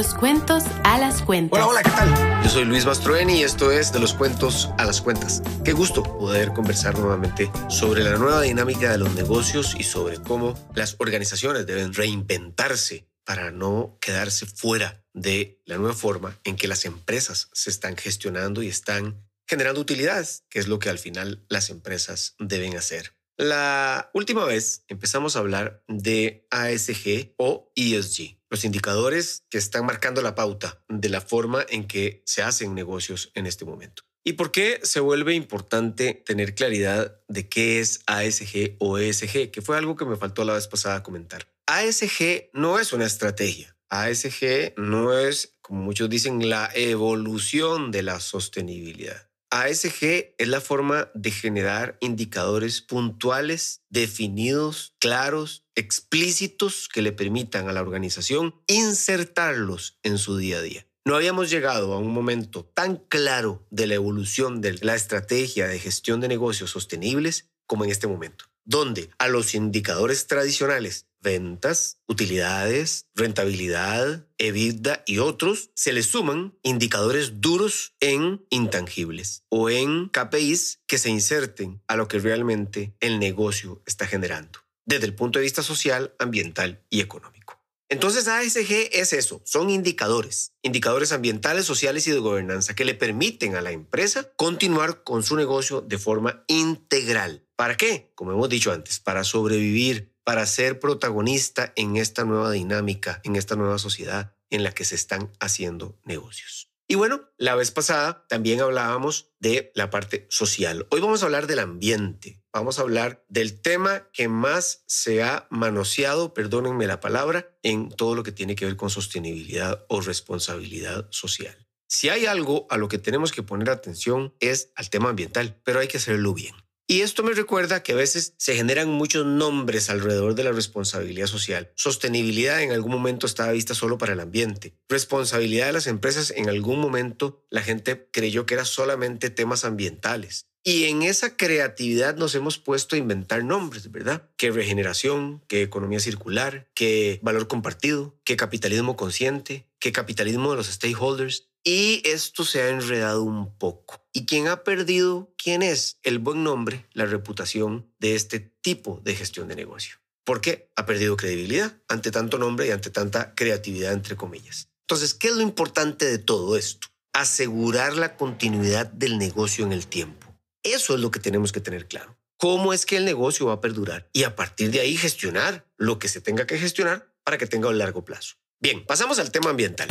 los cuentos a las cuentas. Hola, hola, ¿qué tal? Yo soy Luis Mastroeni y esto es De los cuentos a las cuentas. Qué gusto poder conversar nuevamente sobre la nueva dinámica de los negocios y sobre cómo las organizaciones deben reinventarse para no quedarse fuera de la nueva forma en que las empresas se están gestionando y están generando utilidades, que es lo que al final las empresas deben hacer. La última vez empezamos a hablar de ASG o ESG, los indicadores que están marcando la pauta de la forma en que se hacen negocios en este momento. ¿Y por qué se vuelve importante tener claridad de qué es ASG o ESG? Que fue algo que me faltó la vez pasada comentar. ASG no es una estrategia. ASG no es, como muchos dicen, la evolución de la sostenibilidad. ASG es la forma de generar indicadores puntuales, definidos, claros, explícitos que le permitan a la organización insertarlos en su día a día. No habíamos llegado a un momento tan claro de la evolución de la estrategia de gestión de negocios sostenibles como en este momento, donde a los indicadores tradicionales ventas, utilidades, rentabilidad, EBITDA y otros, se le suman indicadores duros en intangibles o en KPIs que se inserten a lo que realmente el negocio está generando, desde el punto de vista social, ambiental y económico. Entonces ASG es eso, son indicadores, indicadores ambientales, sociales y de gobernanza que le permiten a la empresa continuar con su negocio de forma integral. ¿Para qué? Como hemos dicho antes, para sobrevivir, para ser protagonista en esta nueva dinámica, en esta nueva sociedad en la que se están haciendo negocios. Y bueno, la vez pasada también hablábamos de la parte social. Hoy vamos a hablar del ambiente. Vamos a hablar del tema que más se ha manoseado, perdónenme la palabra, en todo lo que tiene que ver con sostenibilidad o responsabilidad social. Si hay algo a lo que tenemos que poner atención es al tema ambiental, pero hay que hacerlo bien. Y esto me recuerda que a veces se generan muchos nombres alrededor de la responsabilidad social. Sostenibilidad en algún momento estaba vista solo para el ambiente. Responsabilidad de las empresas en algún momento la gente creyó que era solamente temas ambientales. Y en esa creatividad nos hemos puesto a inventar nombres, ¿verdad? Que regeneración, que economía circular, que valor compartido, que capitalismo consciente, que capitalismo de los stakeholders. Y esto se ha enredado un poco. ¿Y quién ha perdido? ¿Quién es el buen nombre, la reputación de este tipo de gestión de negocio? ¿Por qué? Ha perdido credibilidad ante tanto nombre y ante tanta creatividad, entre comillas. Entonces, ¿qué es lo importante de todo esto? Asegurar la continuidad del negocio en el tiempo. Eso es lo que tenemos que tener claro. ¿Cómo es que el negocio va a perdurar? Y a partir de ahí gestionar lo que se tenga que gestionar para que tenga un largo plazo. Bien, pasamos al tema ambiental.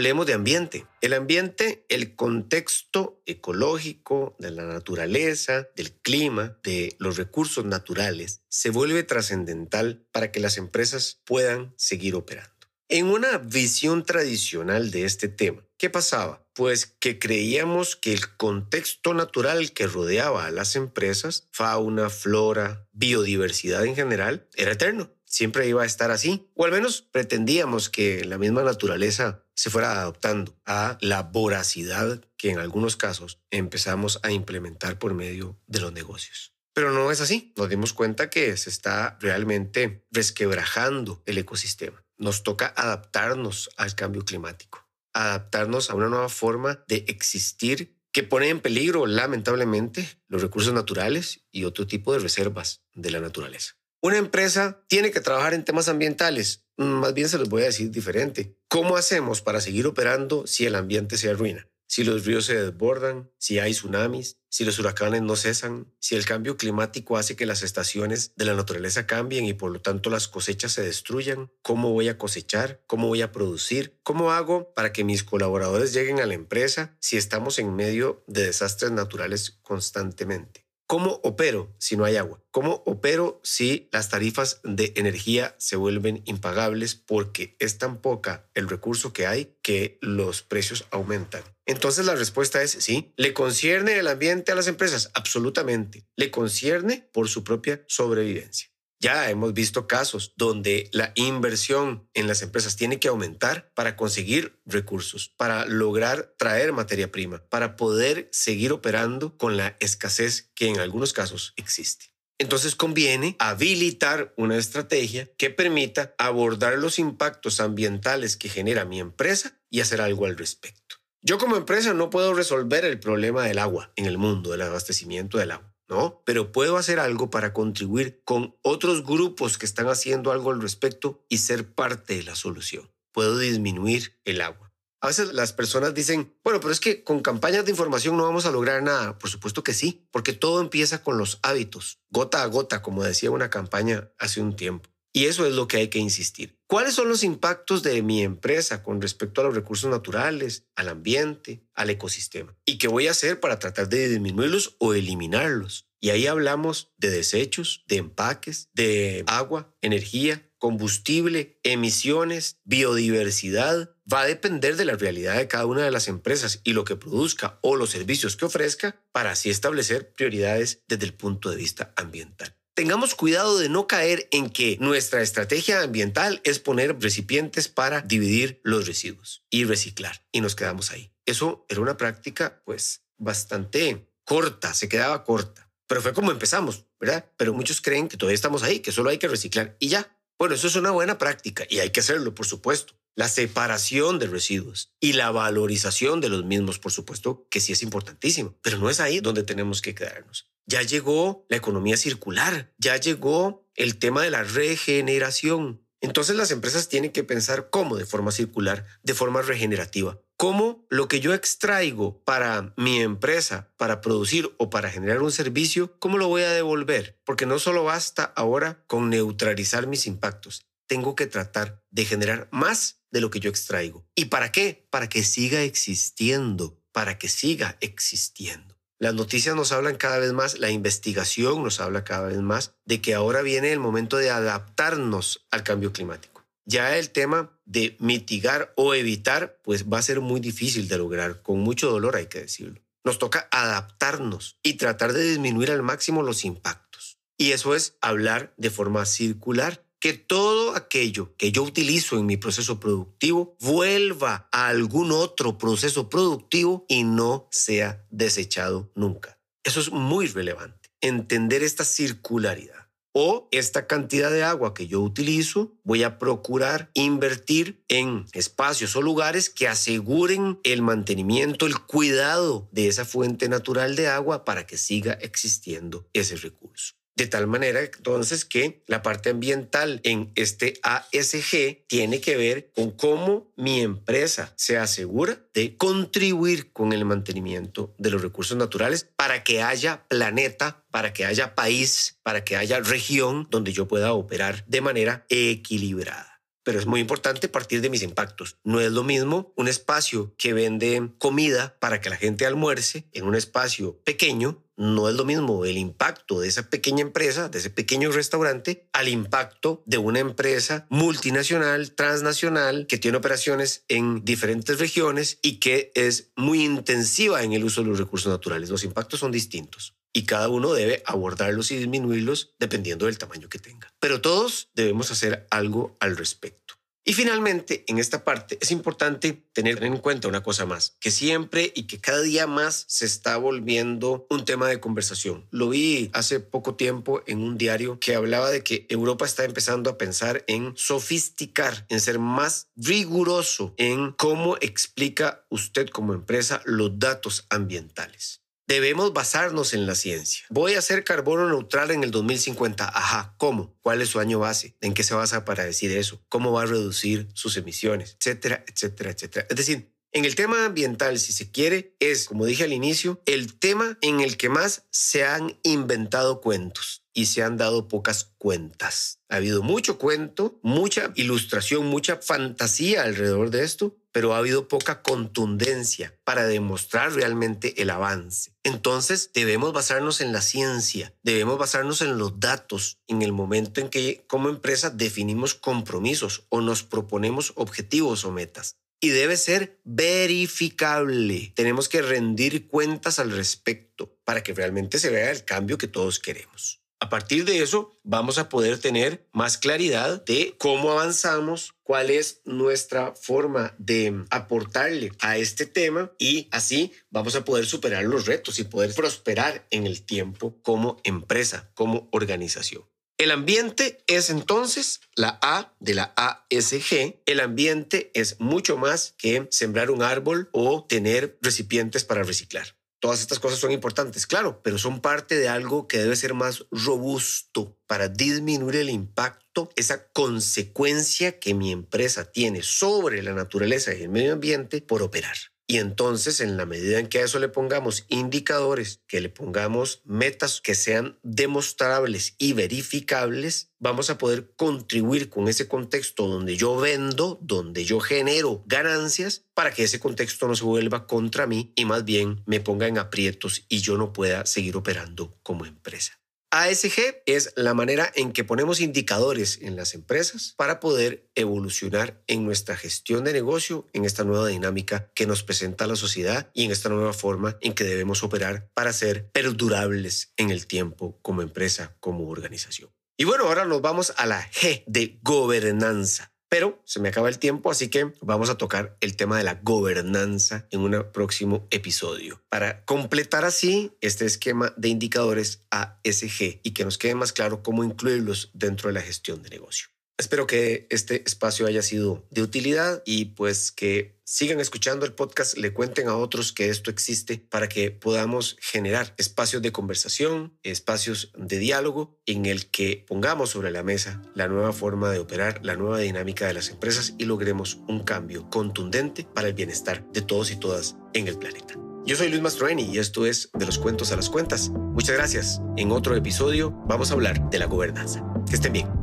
Hablemos de ambiente. El ambiente, el contexto ecológico de la naturaleza, del clima, de los recursos naturales, se vuelve trascendental para que las empresas puedan seguir operando. En una visión tradicional de este tema, ¿qué pasaba? Pues que creíamos que el contexto natural que rodeaba a las empresas, fauna, flora, biodiversidad en general, era eterno siempre iba a estar así, o al menos pretendíamos que la misma naturaleza se fuera adaptando a la voracidad que en algunos casos empezamos a implementar por medio de los negocios. Pero no es así. Nos dimos cuenta que se está realmente resquebrajando el ecosistema. Nos toca adaptarnos al cambio climático, adaptarnos a una nueva forma de existir que pone en peligro, lamentablemente, los recursos naturales y otro tipo de reservas de la naturaleza. Una empresa tiene que trabajar en temas ambientales. Más bien se los voy a decir diferente. ¿Cómo hacemos para seguir operando si el ambiente se arruina? Si los ríos se desbordan, si hay tsunamis, si los huracanes no cesan, si el cambio climático hace que las estaciones de la naturaleza cambien y por lo tanto las cosechas se destruyan, ¿cómo voy a cosechar? ¿Cómo voy a producir? ¿Cómo hago para que mis colaboradores lleguen a la empresa si estamos en medio de desastres naturales constantemente? ¿Cómo opero si no hay agua? ¿Cómo opero si las tarifas de energía se vuelven impagables porque es tan poca el recurso que hay que los precios aumentan? Entonces la respuesta es sí. ¿Le concierne el ambiente a las empresas? Absolutamente. Le concierne por su propia sobrevivencia. Ya hemos visto casos donde la inversión en las empresas tiene que aumentar para conseguir recursos, para lograr traer materia prima, para poder seguir operando con la escasez que en algunos casos existe. Entonces conviene habilitar una estrategia que permita abordar los impactos ambientales que genera mi empresa y hacer algo al respecto. Yo como empresa no puedo resolver el problema del agua en el mundo, del abastecimiento del agua. ¿No? Pero puedo hacer algo para contribuir con otros grupos que están haciendo algo al respecto y ser parte de la solución. Puedo disminuir el agua. A veces las personas dicen, bueno, pero es que con campañas de información no vamos a lograr nada. Por supuesto que sí, porque todo empieza con los hábitos, gota a gota, como decía una campaña hace un tiempo. Y eso es lo que hay que insistir. ¿Cuáles son los impactos de mi empresa con respecto a los recursos naturales, al ambiente, al ecosistema? ¿Y qué voy a hacer para tratar de disminuirlos o eliminarlos? Y ahí hablamos de desechos, de empaques, de agua, energía, combustible, emisiones, biodiversidad, va a depender de la realidad de cada una de las empresas y lo que produzca o los servicios que ofrezca para así establecer prioridades desde el punto de vista ambiental. Tengamos cuidado de no caer en que nuestra estrategia ambiental es poner recipientes para dividir los residuos y reciclar y nos quedamos ahí. Eso era una práctica pues bastante corta, se quedaba corta, pero fue como empezamos, ¿verdad? Pero muchos creen que todavía estamos ahí, que solo hay que reciclar y ya. Bueno, eso es una buena práctica y hay que hacerlo, por supuesto. La separación de residuos y la valorización de los mismos, por supuesto, que sí es importantísimo, pero no es ahí donde tenemos que quedarnos. Ya llegó la economía circular, ya llegó el tema de la regeneración. Entonces las empresas tienen que pensar cómo de forma circular, de forma regenerativa, cómo lo que yo extraigo para mi empresa, para producir o para generar un servicio, cómo lo voy a devolver. Porque no solo basta ahora con neutralizar mis impactos, tengo que tratar de generar más de lo que yo extraigo. ¿Y para qué? Para que siga existiendo, para que siga existiendo. Las noticias nos hablan cada vez más, la investigación nos habla cada vez más de que ahora viene el momento de adaptarnos al cambio climático ya el tema de mitigar o evitar, pues va a ser muy difícil de lograr, con mucho dolor hay que decirlo. Nos toca adaptarnos y tratar de disminuir al máximo los impactos. Y eso es hablar de forma circular, que todo aquello que yo utilizo en mi proceso productivo vuelva a algún otro proceso productivo y no sea desechado nunca. Eso es muy relevante, entender esta circularidad o esta cantidad de agua que yo utilizo, voy a procurar invertir en espacios o lugares que aseguren el mantenimiento, el cuidado de esa fuente natural de agua para que siga existiendo ese recurso. De tal manera entonces que la parte ambiental en este ASG tiene que ver con cómo mi empresa se asegura de contribuir con el mantenimiento de los recursos naturales para que haya planeta, para que haya país, para que haya región donde yo pueda operar de manera equilibrada pero es muy importante partir de mis impactos. No es lo mismo un espacio que vende comida para que la gente almuerce en un espacio pequeño no es lo mismo el impacto de esa pequeña empresa, de ese pequeño restaurante, al impacto de una empresa multinacional, transnacional, que tiene operaciones en diferentes regiones y que es muy intensiva en el uso de los recursos naturales. Los impactos son distintos y cada uno debe abordarlos y disminuirlos dependiendo del tamaño que tenga. Pero todos debemos hacer algo al respecto. Y finalmente, en esta parte es importante tener en cuenta una cosa más, que siempre y que cada día más se está volviendo un tema de conversación. Lo vi hace poco tiempo en un diario que hablaba de que Europa está empezando a pensar en sofisticar, en ser más riguroso en cómo explica usted como empresa los datos ambientales. Debemos basarnos en la ciencia. Voy a ser carbono neutral en el 2050. Ajá, ¿cómo? ¿Cuál es su año base? ¿En qué se basa para decir eso? ¿Cómo va a reducir sus emisiones? Etcétera, etcétera, etcétera. Es decir, en el tema ambiental, si se quiere, es, como dije al inicio, el tema en el que más se han inventado cuentos y se han dado pocas cuentas. Ha habido mucho cuento, mucha ilustración, mucha fantasía alrededor de esto, pero ha habido poca contundencia para demostrar realmente el avance. Entonces debemos basarnos en la ciencia, debemos basarnos en los datos, en el momento en que como empresa definimos compromisos o nos proponemos objetivos o metas. Y debe ser verificable. Tenemos que rendir cuentas al respecto para que realmente se vea el cambio que todos queremos. A partir de eso, vamos a poder tener más claridad de cómo avanzamos, cuál es nuestra forma de aportarle a este tema y así vamos a poder superar los retos y poder prosperar en el tiempo como empresa, como organización. El ambiente es entonces la A de la ASG. El ambiente es mucho más que sembrar un árbol o tener recipientes para reciclar. Todas estas cosas son importantes, claro, pero son parte de algo que debe ser más robusto para disminuir el impacto, esa consecuencia que mi empresa tiene sobre la naturaleza y el medio ambiente por operar. Y entonces, en la medida en que a eso le pongamos indicadores, que le pongamos metas que sean demostrables y verificables, vamos a poder contribuir con ese contexto donde yo vendo, donde yo genero ganancias, para que ese contexto no se vuelva contra mí y más bien me ponga en aprietos y yo no pueda seguir operando como empresa. ASG es la manera en que ponemos indicadores en las empresas para poder evolucionar en nuestra gestión de negocio en esta nueva dinámica que nos presenta la sociedad y en esta nueva forma en que debemos operar para ser perdurables en el tiempo como empresa, como organización. Y bueno, ahora nos vamos a la G de gobernanza. Pero se me acaba el tiempo, así que vamos a tocar el tema de la gobernanza en un próximo episodio para completar así este esquema de indicadores ASG y que nos quede más claro cómo incluirlos dentro de la gestión de negocio. Espero que este espacio haya sido de utilidad y pues que sigan escuchando el podcast, le cuenten a otros que esto existe para que podamos generar espacios de conversación, espacios de diálogo en el que pongamos sobre la mesa la nueva forma de operar, la nueva dinámica de las empresas y logremos un cambio contundente para el bienestar de todos y todas en el planeta. Yo soy Luis Mastroeni y esto es De los Cuentos a las Cuentas. Muchas gracias. En otro episodio vamos a hablar de la gobernanza. Que estén bien.